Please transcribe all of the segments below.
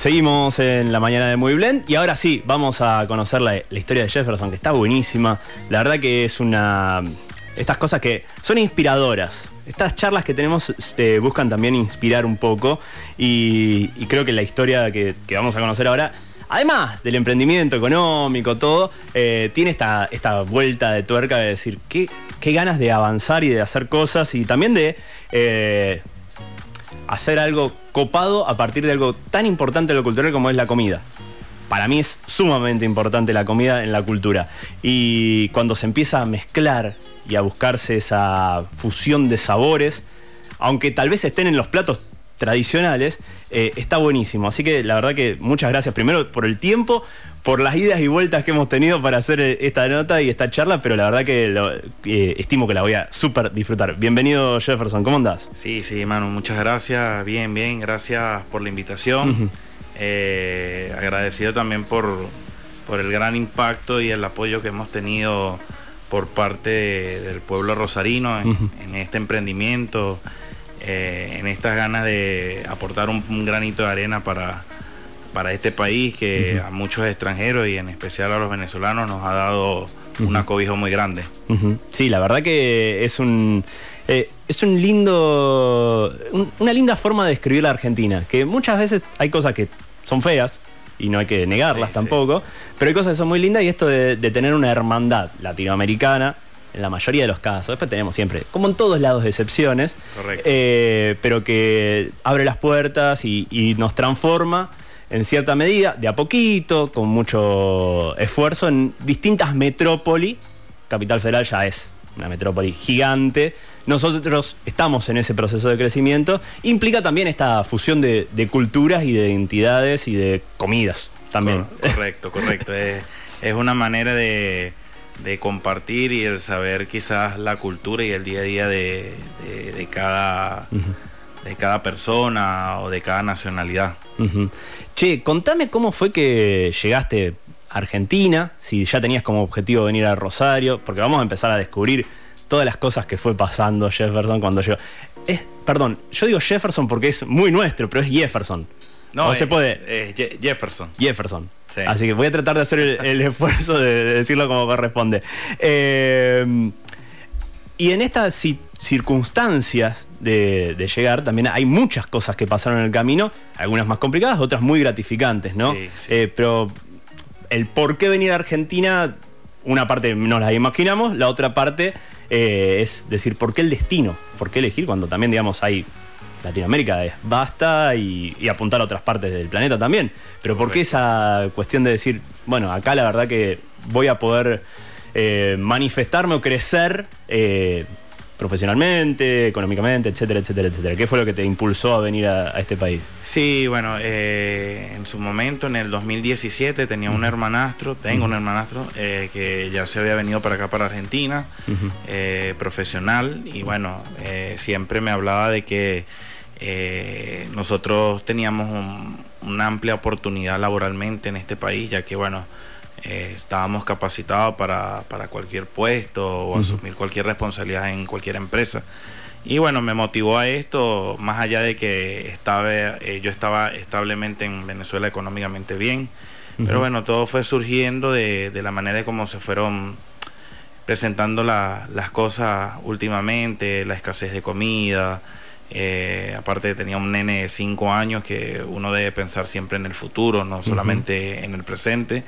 Seguimos en la mañana de Muy Blend y ahora sí, vamos a conocer la, historia de Jefferson, que está buenísima. La verdad que es una... Estas cosas que son inspiradoras. Estas charlas que tenemos eh, buscan también inspirar un poco y, creo que la historia que, que vamos a conocer ahora además del emprendimiento económico, todo, eh, tiene esta, esta vuelta de tuerca de decir qué, qué ganas de avanzar y de hacer cosas y también de eh, hacer algo copado a partir de algo tan importante en lo cultural como es la comida. Para mí es sumamente importante la comida en la cultura. Y cuando se empieza a mezclar y a buscarse esa fusión de sabores, aunque tal vez estén en los platos tradicionales, eh, está buenísimo. Así que la verdad que muchas gracias primero por el tiempo, por las idas y vueltas que hemos tenido para hacer eh, esta nota y esta charla, pero la verdad que lo, eh, estimo que la voy a súper disfrutar. Bienvenido Jefferson, ¿cómo andás? Sí, sí, Manu, muchas gracias, bien, bien, gracias por la invitación. eh, agradecido también por, por el gran impacto y el apoyo que hemos tenido por parte del pueblo rosarino en, en este emprendimiento eh, en estas ganas de aportar un, un, granito de arena para, para este país que uh -huh. a muchos extranjeros y en especial a los venezolanos nos ha dado una cobijo muy grande. Uh -huh. Sí, la verdad que es un... Eh, es un lindo. Un, una linda forma de describir la Argentina. Que muchas veces hay cosas que son feas, y no hay que negarlas sí, tampoco, sí. pero hay cosas que son muy lindas y esto de, de, tener una hermandad latinoamericana en la mayoría de los casos. Después tenemos siempre, como en todos lados, excepciones. Eh, pero que abre las puertas y, y, nos transforma en cierta medida, de a poquito, con mucho esfuerzo, en distintas metrópoli. Capital Federal ya es una metrópoli gigante. Nosotros estamos en ese proceso de crecimiento. Implica también esta fusión de, de culturas y de identidades y de comidas también. Correcto, correcto. es, es una manera de de compartir y el saber quizás la cultura y el día a día de, de, de cada, uh -huh. de cada persona o de cada nacionalidad. Uh -huh. Che, contame cómo fue que llegaste a Argentina, si ya tenías como objetivo venir a Rosario, porque vamos a empezar a descubrir todas las cosas que fue pasando Jefferson cuando yo... Es, perdón, yo digo Jefferson porque es muy nuestro, pero es Jefferson. No, no se puede. Eh, Jefferson. Jefferson. Sí. Así que voy a tratar de hacer el, el esfuerzo de, de, decirlo como corresponde. Eh, y en estas circunstancias de, de, llegar, también hay muchas cosas que pasaron en el camino, algunas más complicadas, otras muy gratificantes, ¿no? Sí, sí. Eh, pero el por qué venir a Argentina, una parte nos la imaginamos, la otra parte eh, es decir, ¿por qué el destino? ¿Por qué elegir cuando también, digamos, hay Latinoamérica es basta y, y, apuntar a otras partes del planeta también. Pero ¿por qué esa cuestión de decir, bueno, acá la verdad que voy a poder eh, manifestarme o crecer eh, profesionalmente, económicamente, etcétera, etcétera, etcétera? ¿Qué fue lo que te impulsó a venir a, a este país? Sí, bueno, eh, en su momento, en el 2017, tenía un hermanastro, tengo un hermanastro que ya se había venido para acá, para Argentina, uh -huh. profesional, y bueno, siempre me hablaba de que eh, nosotros teníamos un, una amplia oportunidad laboralmente en este país, ya que, bueno, eh, estábamos capacitados para, para, cualquier puesto o uh -huh. asumir cualquier responsabilidad en cualquier empresa. Y bueno, me motivó a esto, más allá de que estaba, eh, yo estaba establemente en Venezuela económicamente bien, uh -huh. pero bueno, todo fue surgiendo de, de la manera de cómo se fueron presentando la, las cosas últimamente, la escasez de comida, eh, aparte tenía un nene de 5 años que uno debe pensar siempre en el futuro, no solamente uh -huh. en el presente.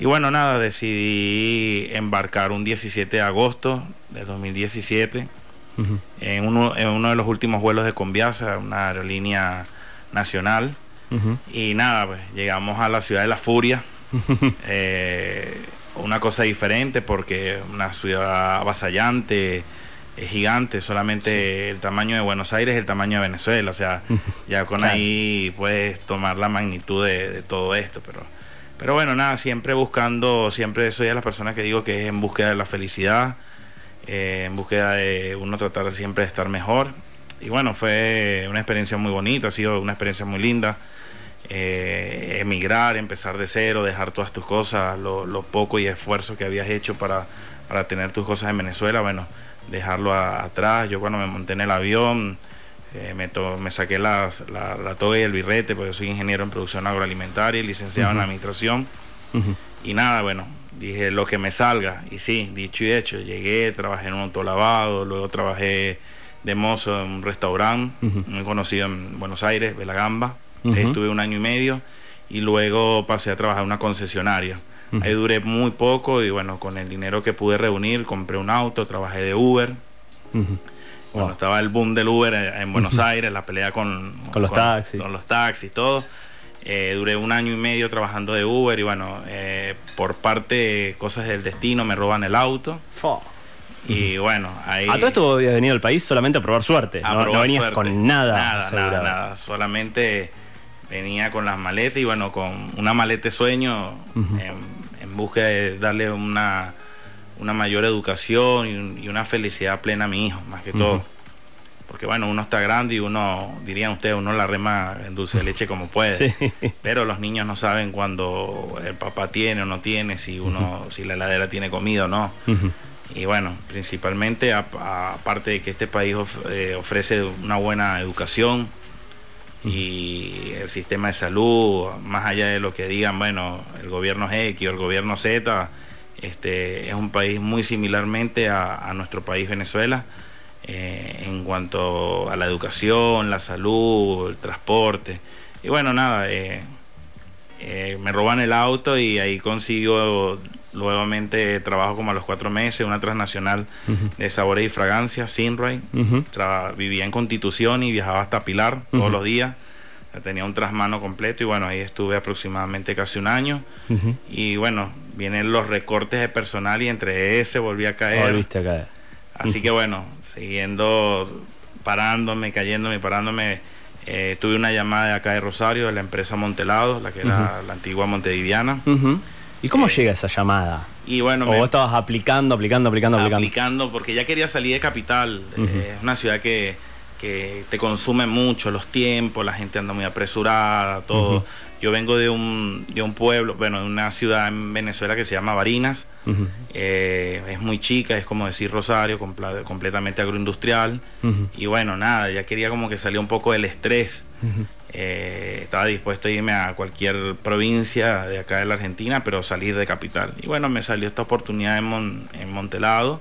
Y bueno, nada, decidí embarcar un 17 de agosto de 2017 uh -huh. en, uno, en, uno, de los últimos vuelos de Conviasa, una aerolínea nacional. Uh -huh. Y nada, pues llegamos a la ciudad de la furia. eh, una cosa diferente porque una ciudad avasallante es gigante, solamente sí. el tamaño de Buenos Aires es el tamaño de Venezuela, o sea, ya con claro. ahí puedes tomar la magnitud de, de, todo esto, pero, pero bueno, nada, siempre buscando, siempre soy de las personas que digo que es en búsqueda de la felicidad, eh, en búsqueda de uno tratar siempre de estar mejor, y bueno, fue una experiencia muy bonita, ha sido una experiencia muy linda, eh, emigrar, empezar de cero, dejar todas tus cosas, lo, lo poco y esfuerzo que habías hecho para, para tener tus cosas en Venezuela, bueno, dejarlo a, atrás. Yo cuando me monté en el avión Eh, me, to- me saqué las- la, la toga y el birrete, porque yo soy ingeniero en producción agroalimentaria y licenciado en administración. Y nada, bueno, dije lo que me salga. Y sí, dicho y hecho, llegué, trabajé en un autolavado, luego trabajé de mozo en un restaurante muy conocido en Buenos Aires, Belagamba. Ahí estuve un año y medio y luego pasé a trabajar en una concesionaria. Ahí duré muy poco y bueno, con el dinero que pude reunir, compré un auto, trabajé de Uber. Ujú. Cuando Wow. estaba el boom del Uber en en Buenos Aires, la pelea con, Con los taxis. Con los taxis, todo. Eh, duré un año y medio trabajando de Uber y bueno, eh, por parte cosas del destino me roban el auto. Fo. Y bueno, ahí... A todo esto habías venido al país solamente a probar suerte. a no, no probar venías suerte. con nada. Nada, nada, nada. Solamente venía con las maletas y bueno, con una maleta de sueño Ujú. en, en busca de darle una, una mayor educación y, un- y una felicidad plena a mi hijo, más que todo. Porque bueno, uno está grande y uno, dirían ustedes, uno la rema en dulce de leche como puede. Sí. Pero los niños no saben cuando el papá tiene o no tiene, si uno, si la heladera tiene comida o no. Y bueno, principalmente aparte de que este país of- eh, ofrece una buena educación y el sistema de salud, más allá de lo que digan, bueno, el gobierno X o el gobierno Z, este, es un país muy similarmente a, nuestro país Venezuela eh, en cuanto a la educación, la salud, el transporte. Y bueno, nada, eh, eh, me roban el auto y ahí consigo nuevamente trabajo como a los cuatro meses, una transnacional de sabores y fragancias, Sinray. Vivía en Constitución y viajaba hasta Pilar todos los días. Tenía un trasmano completo y bueno, ahí estuve aproximadamente casi un año. Y bueno, vienen los recortes de personal y entre ese volví a caer. Volviste a caer. Así que bueno, siguiendo, parándome, cayéndome, parándome, eh, tuve una llamada de acá de Rosario, de la empresa Montelado, la que era la antigua Montediviana. ¿Y cómo Eh, llega esa llamada? Y bueno, ¿O me- vos estabas aplicando, aplicando, aplicando, aplicando? aplicando porque ya quería salir de capital. Eh, es una ciudad que, que te consume mucho los tiempos, la gente anda muy apresurada, todo. Yo vengo de un, de un pueblo, bueno, de una ciudad en Venezuela que se llama Barinas. Eh, es muy chica, es como decir Rosario, completamente agroindustrial. Y bueno, nada, ya quería como que salir un poco del estrés. Eh, estaba dispuesto a irme a cualquier provincia de acá de la Argentina, pero salir de capital. Y bueno, me salió esta oportunidad en, Mon- en Montelado,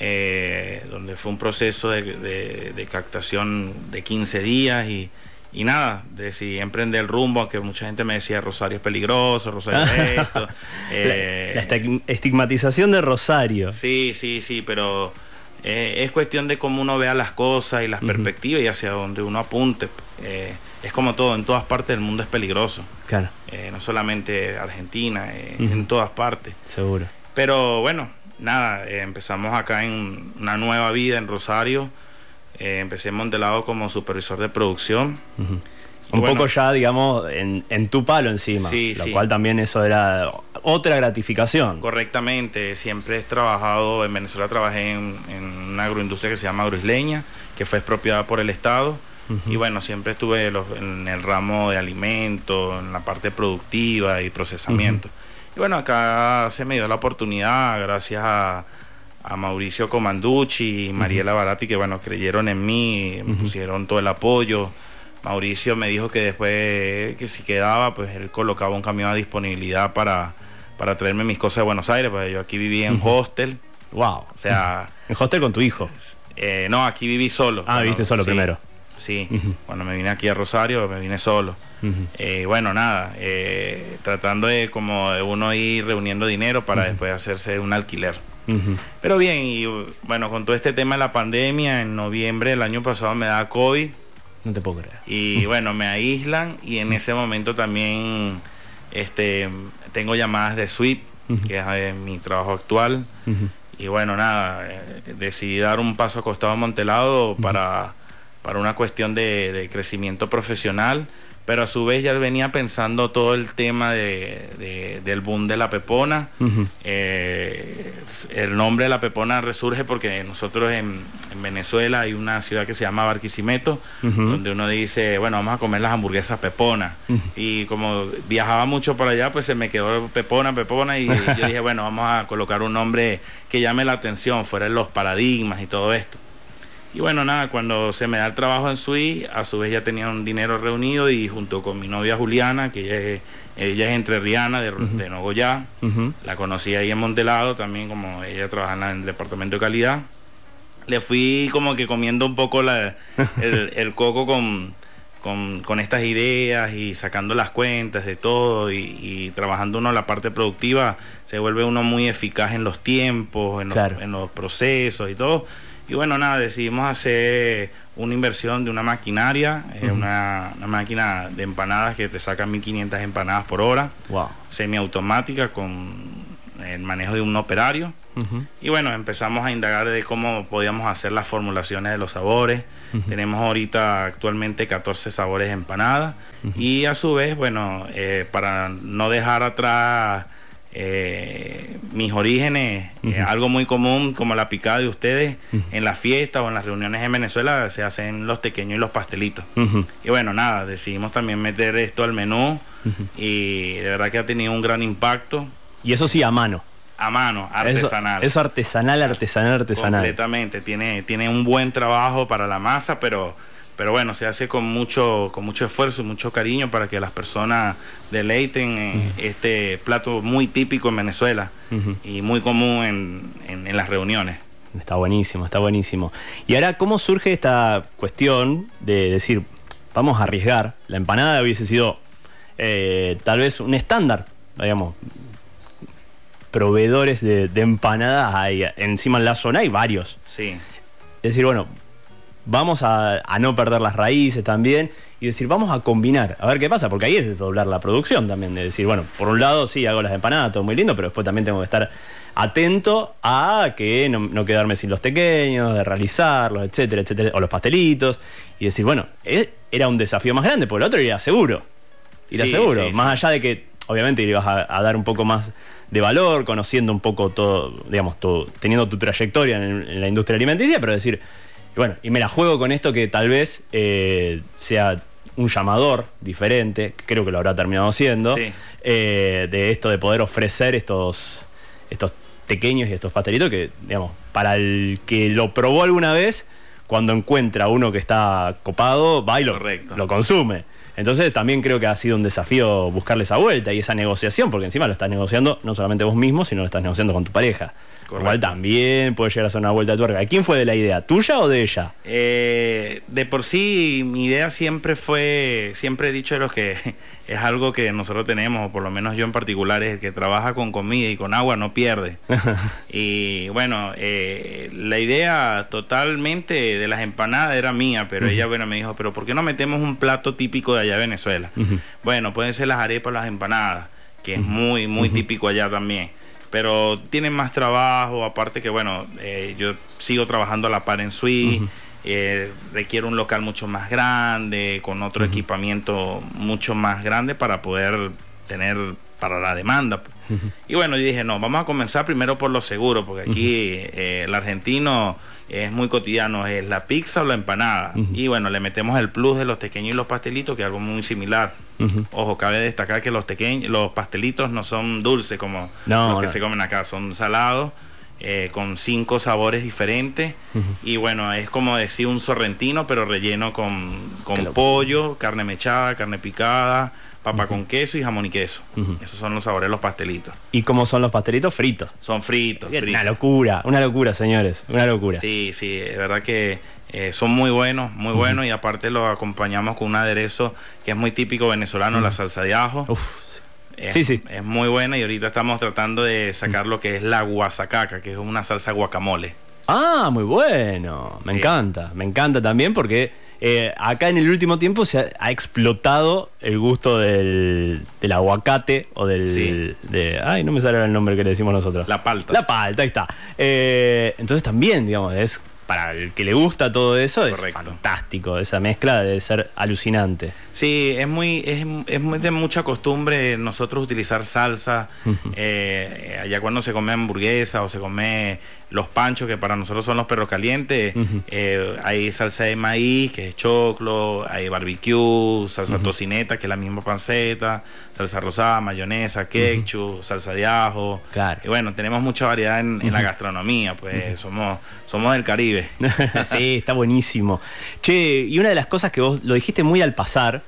eh, donde fue un proceso de, de- de captación de 15 días y, y nada, decidí emprender el rumbo, aunque mucha gente me decía Rosario es peligroso, Rosario es esto. eh, la, la estig- estigmatización de Rosario. Sí, sí, sí, pero eh, es cuestión de cómo uno vea las cosas y las perspectivas y hacia donde uno apunte. Eh, es como todo, en todas partes del mundo es peligroso. Claro, Eh, no solamente Argentina, eh, en todas partes. seguro. Pero bueno, nada, eh, empezamos acá en una nueva vida en Rosario. Empecé en Montelado como supervisor de producción. Un bueno, poco ya, digamos, en, en tu palo encima. Sí, lo sí. cual también eso era otra gratificación. Correctamente, siempre he trabajado, en Venezuela trabajé en, en una agroindustria que se llama Agroisleña, que fue expropiada por el Estado. Y bueno, siempre estuve los- en el ramo de alimentos, en la parte productiva y procesamiento. Y bueno, acá se me dio la oportunidad, gracias a, a Mauricio Comanducci y Mariela Barati, que bueno, creyeron en mí, me pusieron todo el apoyo. Mauricio me dijo que después, que si quedaba, pues él colocaba un camión a disponibilidad para, para traerme mis cosas de Buenos Aires, pues yo aquí vivía en hostel, Wow. o sea, En hostel con tu hijo. eh, no, aquí viví solo. Ah, viviste solo sí, primero. Sí, cuando me vine aquí a Rosario me vine solo. Eh, bueno, nada, eh, tratando de como de uno ir reuniendo dinero para después hacerse un alquiler. Pero bien, y uh, bueno, con todo este tema de la pandemia, en noviembre del año pasado me da COVID No te puedo creer. y bueno, me aíslan y en ese momento también este, tengo llamadas de SWIP, Ujú. que es eh, mi trabajo actual. Y bueno, nada, decidí dar un paso a costado amontelado para, para una cuestión de, de crecimiento profesional, pero a su vez ya venía pensando todo el tema de, de- del boom de la pepona. Eh, el nombre de la pepona resurge porque nosotros en, en Venezuela hay una ciudad que se llama Barquisimeto, donde uno dice, bueno, vamos a comer las hamburguesas pepona. Y como viajaba mucho por allá, pues se me quedó pepona, pepona, y yo dije, bueno, vamos a colocar un nombre que llame la atención, fuera de los paradigmas y todo esto. Y bueno, nada, cuando se me da el trabajo en Swiss, a su vez ya tenía un dinero reunido y junto con mi novia Juliana, que ella es, ella es entrerriana de, de Nogoyá, la conocí ahí en Montelado también, como ella trabaja en el departamento de calidad. Le fui como que comiendo un poco la, el, el coco con, con, con, estas ideas y sacando las cuentas de todo y, y, trabajando uno la parte productiva, se vuelve uno muy eficaz en los tiempos, en los, Claro. en los procesos y todo. Y bueno, nada, decidimos hacer una inversión de una maquinaria, eh, una, una máquina de empanadas que te saca 1500 empanadas por hora, Wow. semiautomática con el manejo de un operario. Y bueno, empezamos a indagar de cómo podíamos hacer las formulaciones de los sabores. Tenemos ahorita actualmente 14 sabores de empanada. Y a su vez, bueno, eh, para no dejar atrás eh, mis orígenes, eh, algo muy común como la picada de ustedes, en las fiestas o en las reuniones en Venezuela se hacen los pequeños y los pastelitos. Y bueno, nada, decidimos también meter esto al menú y de verdad que ha tenido un gran impacto Y eso sí, a mano. a mano, Eso, artesanal. eso artesanal, artesanal, artesanal. Completamente, tiene, tiene un buen trabajo para la masa, pero, pero bueno, se hace con mucho, con mucho esfuerzo y mucho cariño para que las personas deleiten este plato muy típico en Venezuela y muy común en, en- en las reuniones. Está buenísimo, está buenísimo. Y ahora, ¿cómo surge esta cuestión de decir, vamos a arriesgar? La empanada hubiese sido eh, tal vez un estándar, digamos. Proveedores de, de empanadas hay encima en la zona hay varios. Sí, Es decir, bueno, vamos a, a no perder las raíces también y decir, vamos a combinar, a ver qué pasa, porque ahí es doblar la producción también, de decir, bueno, por un lado sí hago las empanadas, todo muy lindo, pero después también tengo que estar atento a que no, no quedarme sin los pequeños, de realizarlos, etcétera, etcétera, o los pastelitos, y decir, bueno, eh, era un desafío más grande, porque el otro era seguro, era Sí, seguro, sí, más sí. allá de que obviamente le ibas a, a dar un poco más de valor, conociendo un poco todo, digamos, tu- teniendo tu trayectoria en, en la industria alimenticia, pero decir, y bueno, y me la juego con esto que tal vez eh, sea un llamador diferente, que creo que lo habrá terminado siendo, Sí. eh, de esto de poder ofrecer estos, estos pequeños y estos pastelitos que, digamos, para el que lo probó alguna vez, cuando encuentra uno que está copado, va y lo, lo consume. Entonces también creo que ha sido un desafío buscarle esa vuelta y esa negociación, porque encima lo estás negociando no solamente vos mismo, sino lo estás negociando con tu pareja. Correcto. Igual también puede llegar a ser una vuelta de tuerca. ¿Quién fue de la idea? ¿Tuya o de ella? Eh, de por sí, mi idea siempre fue, siempre he dicho de los que es algo que nosotros tenemos, o por lo menos yo en particular, es el que trabaja con comida y con agua no pierde. y bueno, eh, la idea totalmente de las empanadas era mía, pero ella bueno, me dijo, pero ¿por qué no metemos un plato típico de allá de Venezuela? Bueno, pueden ser las arepas, las empanadas, que es muy, muy típico allá también. Pero tienen más trabajo, aparte que bueno, eh, yo sigo trabajando a la par en Swiss, eh, requiere un local mucho más grande, con otro equipamiento mucho más grande para poder tener para la demanda. Y bueno, yo dije, no, vamos a comenzar primero por lo seguro, porque aquí eh, el argentino es muy cotidiano, es la pizza o la empanada. Y bueno, le metemos el plus de los pequeños y los pastelitos, que es algo muy similar. Ojo, cabe destacar que los pequeños, los pastelitos no son dulces como No, los que no. se comen acá, son salados. eh, con cinco sabores diferentes y bueno es como decir un sorrentino pero relleno con, con pollo carne mechada carne picada papa con queso y jamón y queso esos son los sabores de los pastelitos ¿Y cómo son los pastelitos? Fritos. son fritos, fritos. Una locura, una locura, señores. Una locura. Sí, sí, es verdad que eh, son muy buenos, muy buenos y aparte los acompañamos con un aderezo que es muy típico venezolano, la salsa de ajo. Uf. Es, Sí, sí. Es muy buena y ahorita estamos tratando de sacar lo que es la guasacaca, que es una salsa guacamole. Ah, muy bueno. Me Sí. encanta. Me encanta también porque eh, acá en el último tiempo se ha, ha explotado el gusto del, del aguacate o del. Sí. de- ay, no me sale el nombre que le decimos nosotros. La palta. La palta, ahí está. Eh, entonces también, digamos, es. Para el que le gusta todo eso, es fantástico. Esa mezcla debe ser alucinante. Sí, es muy, es, es muy de mucha costumbre nosotros utilizar salsa. eh, allá cuando se come hamburguesa o se come los panchos, que para nosotros son los perros calientes, eh, hay salsa de maíz, que es choclo, hay barbecue, salsa tocineta, que es la misma panceta, salsa rosada, mayonesa, ketchup, salsa de ajo. Claro. Y bueno, tenemos mucha variedad en, en la gastronomía, pues somos, somos del Caribe. sí, está buenísimo. Che, y una de las cosas que vos lo dijiste muy al pasar,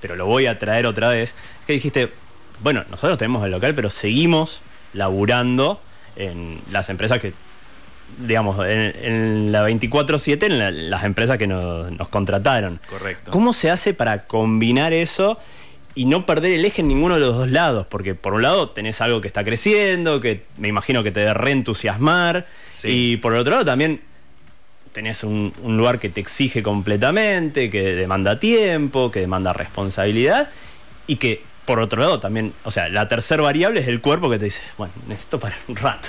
pero lo voy a traer otra vez, que dijiste, bueno, nosotros tenemos el local, pero seguimos laburando en las empresas que, digamos, en, la 24/7, en las empresas que nos, nos contrataron. Correcto. ¿Cómo se hace para combinar eso? y no perder el eje en ninguno de los dos lados, porque por un lado tenés algo que está creciendo, que me imagino que te debe reentusiasmar, y por el otro lado también tenés un, lugar que te exige completamente, que demanda tiempo, que demanda responsabilidad, y que por otro lado también, o sea, la tercera variable es el cuerpo que te dice, bueno, necesito para un rato.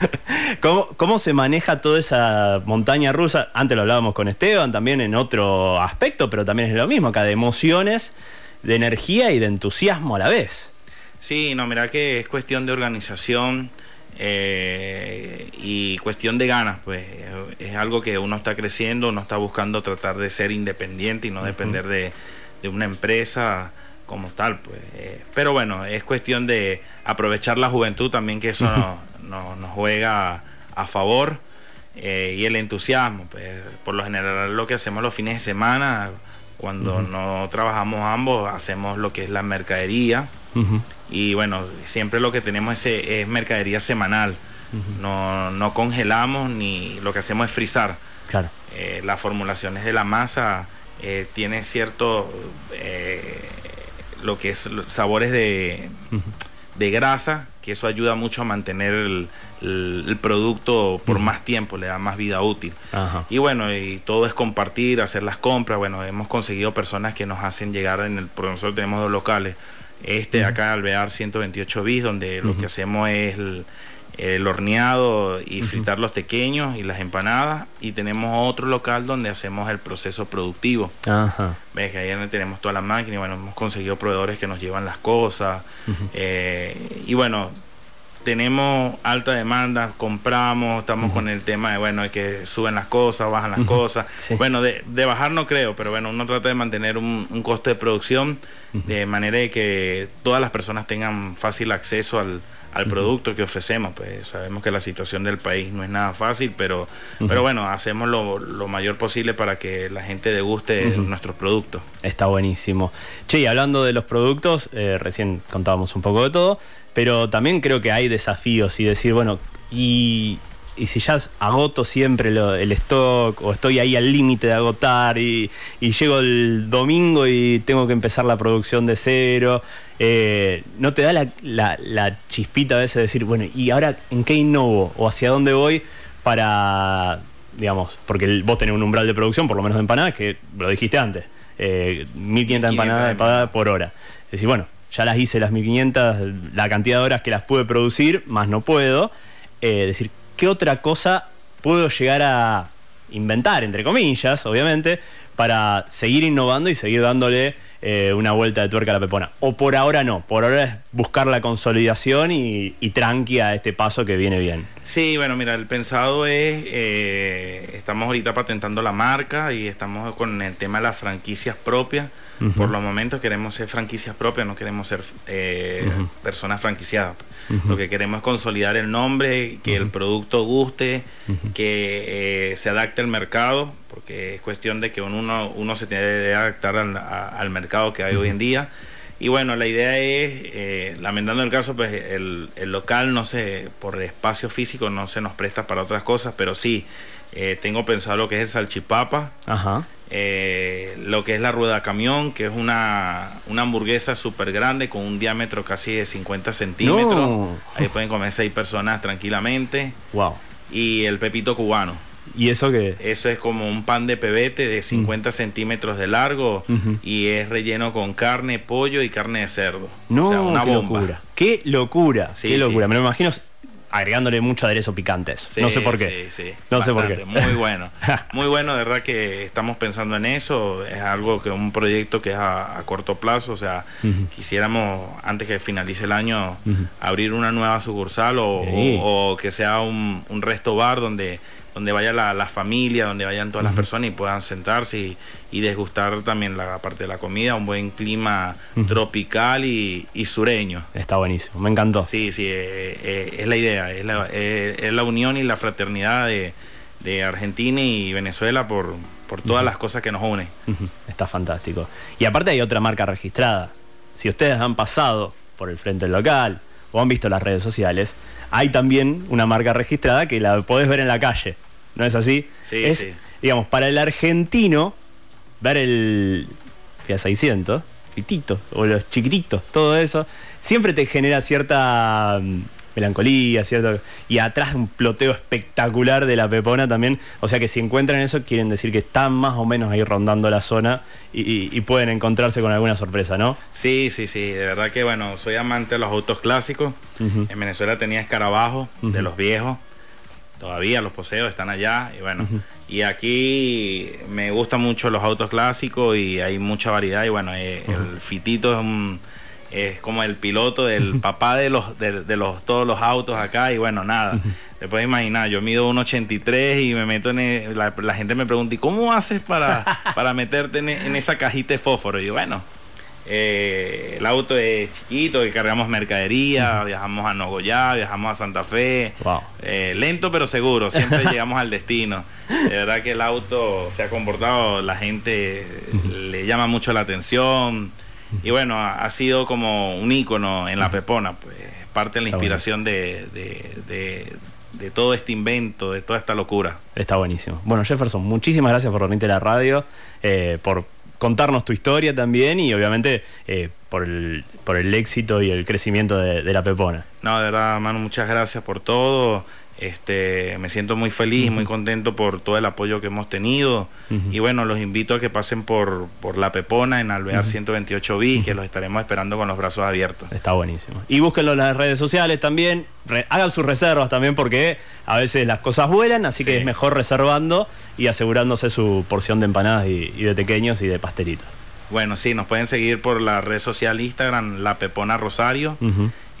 ¿Cómo, ¿Cómo se maneja toda esa montaña rusa? Antes lo hablábamos con Esteban, también en otro aspecto, pero también es lo mismo, acá de emociones de energía y de entusiasmo a la vez. Sí, no, mira que es cuestión de organización eh, y cuestión de ganas, pues es algo que uno está creciendo, uno está buscando tratar de ser independiente y no depender de, una empresa como tal, pues. Eh, pero bueno, es cuestión de aprovechar la juventud también, que eso nos, juega a favor. Eh, y el entusiasmo, pues, por lo general lo que hacemos los fines de semana, cuando no trabajamos ambos, hacemos lo que es la mercadería. Y bueno, siempre lo que tenemos es, es mercadería semanal. no, congelamos ni lo que hacemos es frizar. Claro. Eh, las formulaciones de la masa eh, tienen cierto, eh, lo que es sabores de, de grasa, que eso ayuda mucho a mantener el, el, producto por más tiempo, le da más vida útil. Y bueno, y todo es compartir, hacer las compras. Bueno, hemos conseguido personas que nos hacen llegar en el, porque nosotros tenemos dos locales. Este acá, Alvear 128 bis, donde lo que hacemos es el, horneado y fritar los pequeños y las empanadas. Y tenemos otro local donde hacemos el proceso productivo. Ajá. Ves que ahí tenemos toda la máquina y bueno, hemos conseguido proveedores que nos llevan las cosas. Eh, y bueno, tenemos alta demanda, compramos, estamos con el tema de, bueno, hay que suben las cosas, bajan las cosas. Bueno, de, bajar no creo, pero bueno, uno trata de mantener un, coste de producción de manera de que todas las personas tengan fácil acceso al, producto que ofrecemos. Pues sabemos que la situación del país no es nada fácil, pero, pero bueno, hacemos lo, mayor posible para que la gente deguste nuestros productos. Está buenísimo. Che, y hablando de los productos, eh, recién contábamos un poco de todo. Pero también creo que hay desafíos y decir, bueno, y, si ya agoto siempre el stock o estoy ahí al límite de agotar y, llego el domingo y tengo que empezar la producción de cero, eh, ¿no te da la, chispita a veces de decir, bueno, ¿y ahora en qué innovo o hacia dónde voy para, digamos, porque vos tenés un umbral de producción, por lo menos de empanadas, que lo dijiste antes, eh, 1500 empanadas por hora. Es decir, bueno, ya las hice las 1500, la cantidad de horas que las pude producir, más no puedo. Eh, decir, ¿qué otra cosa puedo llegar a inventar, entre comillas, obviamente, para seguir innovando y seguir dándole eh, una vuelta de tuerca a la pepona. O por ahora no, por ahora es buscar la consolidación y, y tranqui a este paso que viene bien. Sí, bueno, mira, el pensado es, eh, estamos ahorita patentando la marca y estamos con el tema de las franquicias propias. Por los momentos queremos ser franquicias propias, no queremos ser eh, personas franquiciadas. Lo que queremos es consolidar el nombre, que el producto guste, que se adapte al mercado, porque es cuestión de que uno, uno se tiene que adaptar al, al mercado que hay hoy en día y bueno, la idea es, eh, lamentando el caso, pues el, local no se, por espacio físico no se nos presta para otras cosas, pero sí, eh, tengo pensado lo que es el salchipapa, Ajá. Eh, lo que es la rueda camión, que es una, una hamburguesa súper grande con un diámetro casi de 50 centímetros. Ahí pueden comer seis personas tranquilamente. Wow. Y el pepito cubano. ¿Y eso qué? Eso es como un pan de pebete de 50 centímetros de largo y es relleno con carne, pollo y carne de cerdo. No, una qué locura. Qué locura, qué locura. Me lo imagino agregándole mucho aderezo picantes. no sé por qué. Sí, sí. No sé por qué. Muy bueno. Muy bueno, de verdad que estamos pensando en eso. Es algo que un proyecto que es a, corto plazo. O sea, quisiéramos, antes que finalice el año, abrir una nueva sucursal o, que sea un, un resto bar donde donde vaya la, familia, donde vayan todas las personas y puedan sentarse y, y, desgustar también la parte de la comida, un buen clima tropical y, sureño. Está buenísimo, me encantó. Sí, sí, eh, eh, es la idea, es la, eh, es la, unión y la fraternidad de, de Argentina y Venezuela por, por todas las cosas que nos unen. Está fantástico. Y aparte hay otra marca registrada. Si ustedes han pasado por el frente del local o han visto las redes sociales, hay también una marca registrada que la podés ver en la calle. ¿No es así? Sí, es, sí. Digamos, para el argentino, ver el Fiat 600, fitito, o los chiquititos, todo eso, siempre te genera cierta mm, melancolía, cierto y atrás un ploteo espectacular de la Pepona también. O sea que si encuentran eso, quieren decir que están más o menos ahí rondando la zona y, y- y pueden encontrarse con alguna sorpresa, ¿no? Sí, sí, sí, de verdad que bueno, soy amante de los autos clásicos. En Venezuela tenía escarabajos de los viejos. Todavía los poseo, están allá. Y bueno, y aquí me gustan mucho los autos clásicos y hay mucha variedad. Y bueno, eh, el Fitito es, un- es como el piloto del papá de los de, de los todos los autos acá. Y bueno, nada. Te puedes imaginar, yo mido 1,83 y me meto en. e- la, la gente me pregunta, ¿y cómo haces para, para meterte en, e- en esa cajita de fósforo? Y yo, bueno. Eh, el auto es chiquito, que cargamos mercadería, viajamos a Nogoyá, viajamos a Santa Fe. Wow. Eh, lento pero seguro, siempre llegamos al destino. De verdad que el auto se ha comportado, la gente le llama mucho la atención. Y bueno, ha, ha sido como un ícono en la Pepona, pues parte de la Está inspiración de, de- de- de todo este invento, de toda esta locura. Está buenísimo. Bueno, Jefferson, muchísimas gracias por venirte a la radio, eh, por contarnos tu historia también y obviamente eh, por, el, por el éxito y el crecimiento de, de la Pepona. No, de verdad, mano, muchas gracias por todo. Este, me siento muy feliz, muy contento por todo el apoyo que hemos tenido. Y bueno, los invito a que pasen por, por La Pepona en Alvear 128 bis, que los estaremos esperando con los brazos abiertos. Está buenísimo. Y búsquenlo en las redes sociales también. Re- hagan sus reservas también porque a veces las cosas vuelan, así que es mejor reservando y asegurándose su porción de empanadas y, y de pequeños y de pastelitos. Bueno, sí, nos pueden seguir por la red social Instagram, La Pepona Rosario.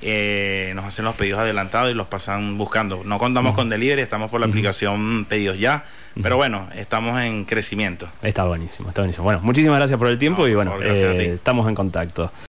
Eh, nos hacen los pedidos adelantados y los pasan buscando. No contamos con delivery, estamos por la aplicación Pedidos Ya. Pero bueno, estamos en crecimiento. Está buenísimo, está buenísimo. Bueno, muchísimas gracias por el tiempo No, y bueno, favor, eh, estamos en contacto.